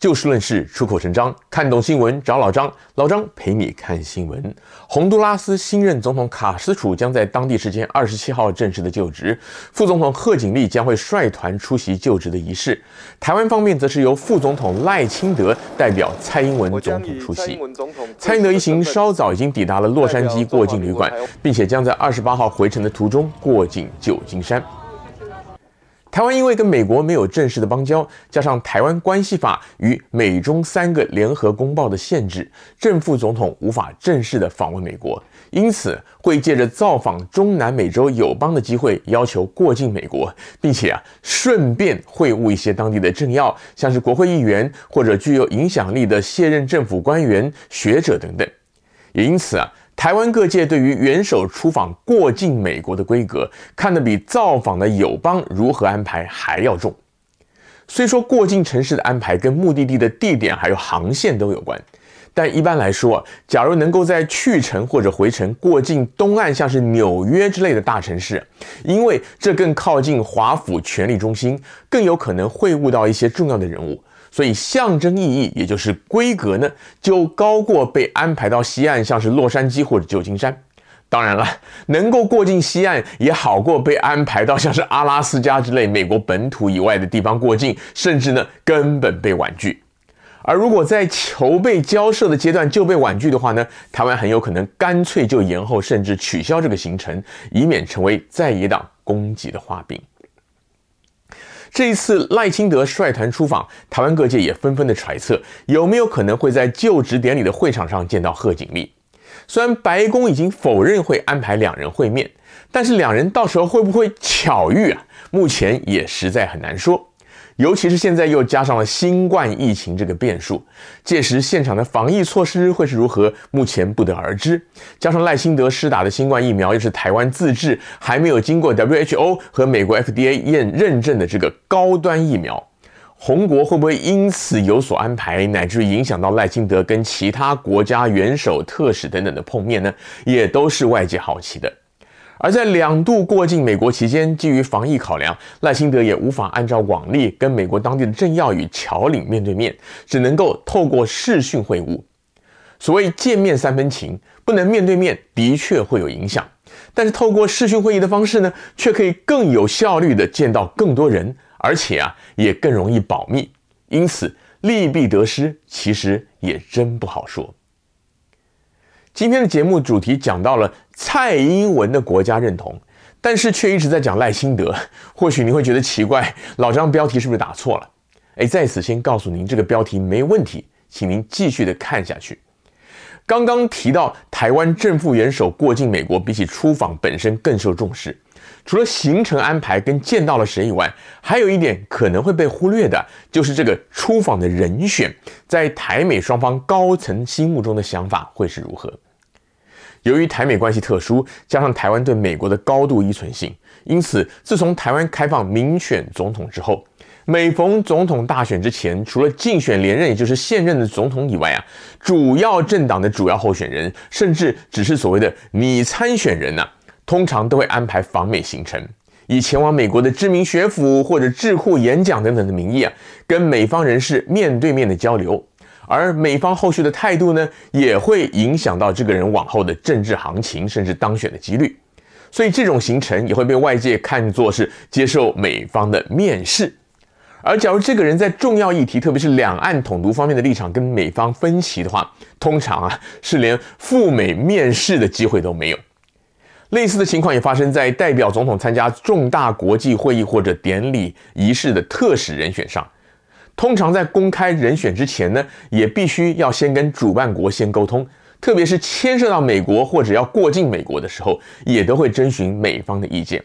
就事论事，出口成章，看懂新闻找老张，老张陪你看新闻。洪都拉斯新任总统卡斯楚将在当地时间二十七号正式的就职，副总统贺锦丽将会率团出席就职的仪式。台湾方面则是由副总统赖清德代表蔡英文总统出席。蔡英德一行稍早已经抵达了洛杉矶过境旅馆，并且将在二十八号回程的途中过境旧金山。台湾因为跟美国没有正式的邦交，加上台湾关系法与美中三个联合公报的限制，正副总统无法正式的访问美国，因此会借着造访中南美洲友邦的机会，要求过境美国，并且啊顺便会晤一些当地的政要，像是国会议员或者具有影响力的卸任政府官员、学者等等，也因此啊。台湾各界对于元首出访过境美国的规格，看得比造访的友邦如何安排还要重。虽说过境城市的安排跟目的地的地点还有航线都有关，但一般来说，假如能够在去程或者回程过境东岸，像是纽约之类的大城市，因为这更靠近华府权力中心，更有可能会晤到一些重要的人物。所以象征意义，也就是规格呢，就高过被安排到西岸，像是洛杉矶或者旧金山。当然了，能够过境西岸，也好过被安排到像是阿拉斯加之类美国本土以外的地方过境，甚至呢根本被婉拒。而如果在筹备交涉的阶段就被婉拒的话呢，台湾很有可能干脆就延后，甚至取消这个行程，以免成为在野党攻击的画饼。这一次赖清德率团出访，台湾各界也纷纷的揣测，有没有可能会在就职典礼的会场上见到贺锦丽？虽然白宫已经否认会安排两人会面，但是两人到时候会不会巧遇啊？目前也实在很难说。尤其是现在又加上了新冠疫情这个变数，届时现场的防疫措施会是如何，目前不得而知。加上赖清德施打的新冠疫苗又是台湾自制，还没有经过 WHO 和美国 FDA 验认证的这个高端疫苗，红国会不会因此有所安排，乃至于影响到赖清德跟其他国家元首、特使等等的碰面呢？也都是外界好奇的。而在两度过境美国期间，基于防疫考量，赖清德也无法按照往例跟美国当地的政要与侨领面对面，只能够透过视讯会晤。所谓见面三分情，不能面对面的确会有影响，但是透过视讯会议的方式呢，却可以更有效率地见到更多人，而且啊也更容易保密。因此利弊得失，其实也真不好说。今天的节目主题讲到了蔡英文的国家认同，但是却一直在讲赖清德。或许你会觉得奇怪，老张标题是不是打错了？哎，在此先告诉您，这个标题没问题，请您继续的看下去。刚刚提到台湾正副元首过境美国，比起出访本身更受重视。除了行程安排跟见到了谁以外，还有一点可能会被忽略的，就是这个出访的人选，在台美双方高层心目中的想法会是如何？由于台美关系特殊，加上台湾对美国的高度依存性，因此自从台湾开放民选总统之后，每逢总统大选之前，除了竞选连任，也就是现任的总统以外啊，主要政党的主要候选人，甚至只是所谓的拟参选人呐、通常都会安排访美行程，以前往美国的知名学府或者智库演讲等等的名义啊，跟美方人士面对面的交流。而美方后续的态度呢，也会影响到这个人往后的政治行情，甚至当选的几率。所以这种行程也会被外界看作是接受美方的面试。而假如这个人在重要议题，特别是两岸统独方面的立场跟美方分歧的话，通常啊是连赴美面试的机会都没有。类似的情况也发生在代表总统参加重大国际会议或者典礼仪式的特使人选上。通常在公开人选之前呢，也必须要先跟主办国先沟通，特别是牵涉到美国或者要过境美国的时候，也都会征询美方的意见。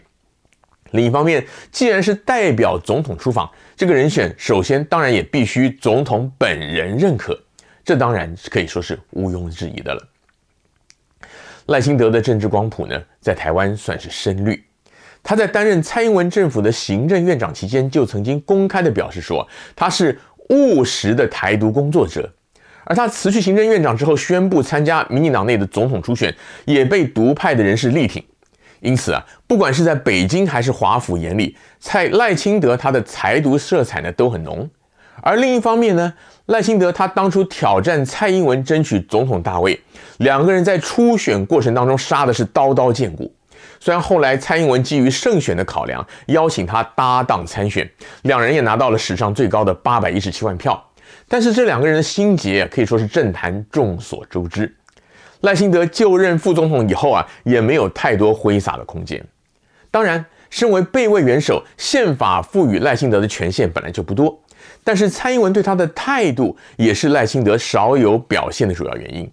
另一方面，既然是代表总统出访，这个人选首先当然也必须总统本人认可，这当然可以说是毋庸置疑的了。赖清德的政治光谱呢，在台湾算是深绿。他在担任蔡英文政府的行政院长期间，就曾经公开的表示说，他是务实的台独工作者。而他辞去行政院长之后，宣布参加民进党内的总统初选，也被独派的人士力挺。因此啊，不管是在北京还是华府眼里，蔡赖清德他的台独色彩呢都很浓。而另一方面呢，赖清德他当初挑战蔡英文争取总统大位，两个人在初选过程当中杀的是刀刀见骨。虽然后来蔡英文基于胜选的考量，邀请他搭档参选，两人也拿到了史上最高的八百一十七万票，但是这两个人的心结可以说是政坛众所周知。赖清德就任副总统以后啊，也没有太多挥洒的空间。当然，身为备位元首，宪法赋予赖清德的权限本来就不多，但是蔡英文对他的态度也是赖清德少有表现的主要原因。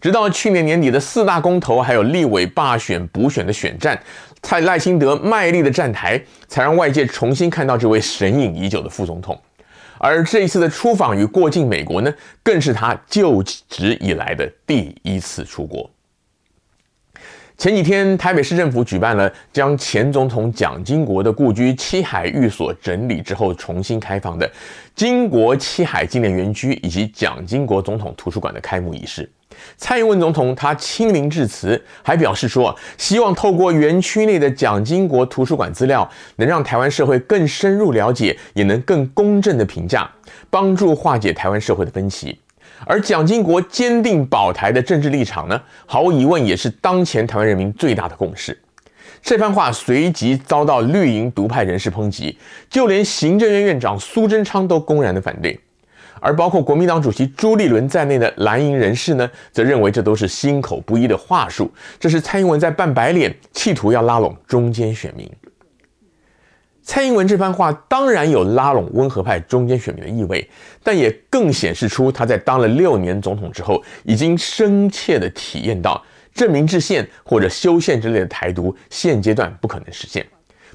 直到去年年底的四大公投，还有立委罢选补选的选战，蔡赖清德卖力的站台，才让外界重新看到这位神隐已久的副总统。而这一次的出访与过境美国呢，更是他就职以来的第一次出国。前几天，台北市政府举办了将前总统蒋经国的故居七海寓所整理之后重新开放的经国七海纪念园区以及蒋经国总统图书馆的开幕仪式。蔡英文总统他亲临致辞，还表示说，希望透过园区内的蒋经国图书馆资料，能让台湾社会更深入了解，也能更公正的评价，帮助化解台湾社会的分歧。而蒋经国坚定保台的政治立场呢，毫无疑问也是当前台湾人民最大的共识。这番话随即遭到绿营独派人士抨击，就连行政院院长苏贞昌都公然的反对。而包括国民党主席朱立伦在内的蓝营人士呢，则认为这都是心口不一的话术，这是蔡英文在扮白脸，企图要拉拢中间选民。蔡英文这番话当然有拉拢温和派中间选民的意味，但也更显示出他在当了六年总统之后，已经深切地体验到证明制宪或者修宪之类的台独现阶段不可能实现。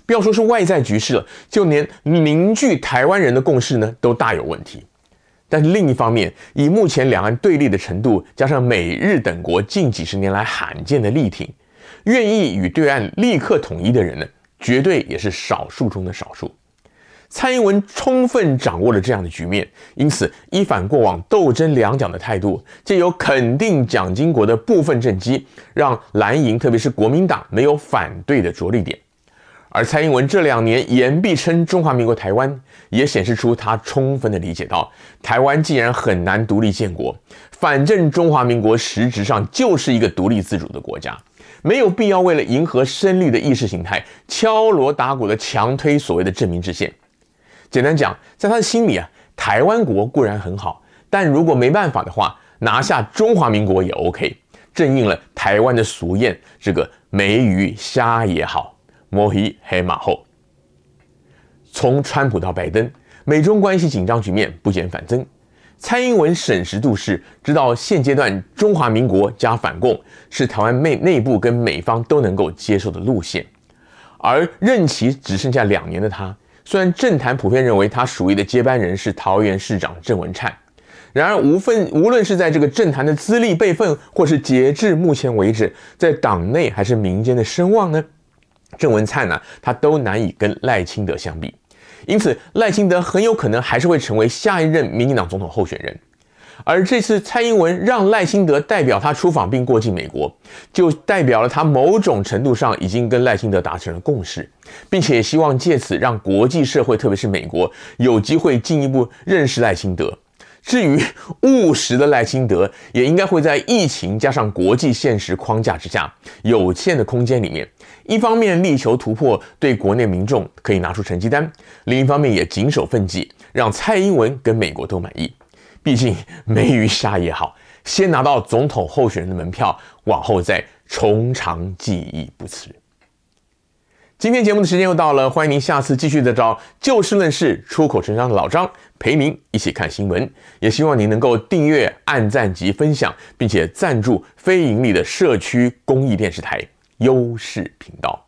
不要说是外在局势了，就连凝聚台湾人的共识呢，都大有问题。但是另一方面，以目前两岸对立的程度，加上美日等国近几十年来罕见的力挺，愿意与对岸立刻统一的人呢，绝对也是少数中的少数。蔡英文充分掌握了这样的局面，因此一反过往斗争两蒋的态度，借由肯定蒋经国的部分政绩，让蓝营特别是国民党没有反对的着力点。而蔡英文这两年言必称中华民国台湾，也显示出他充分的理解到，台湾既然很难独立建国，反正中华民国实质上就是一个独立自主的国家。没有必要为了迎合深绿的意识形态，敲锣打鼓的强推所谓的正名制宪。简单讲，在他的心里啊，台湾国固然很好，但如果没办法的话，拿下中华民国也 OK。正应了台湾的俗谚：这个没鱼虾也好，摸鱼黑马后。从川普到拜登，美中关系紧张局面不减反增。蔡英文审时度势，知道现阶段中华民国加反共是台湾内内部跟美方都能够接受的路线，而任期只剩下两年的他，虽然政坛普遍认为他属意的接班人是桃园市长郑文灿，然而无分无论是在这个政坛的资历辈分，或是截至目前为止在党内还是民间的声望呢，郑文灿呢，他都难以跟赖清德相比。因此，赖清德很有可能还是会成为下一任民进党总统候选人。而这次蔡英文让赖清德代表他出访并过境美国，就代表了他某种程度上已经跟赖清德达成了共识，并且希望借此让国际社会，特别是美国，有机会进一步认识赖清德。至于务实的赖清德，也应该会在疫情加上国际现实框架之下，有限的空间里面，一方面力求突破，对国内民众可以拿出成绩单；另一方面也谨守分际，让蔡英文跟美国都满意。毕竟没鱼虾也好，先拿到总统候选人的门票，往后再从长计议不迟。今天节目的时间又到了，欢迎您下次继续的找就事论事、出口成章的老张陪您一起看新闻。也希望您能够订阅、按赞及分享，并且赞助非盈利的社区公益电视台优势频道。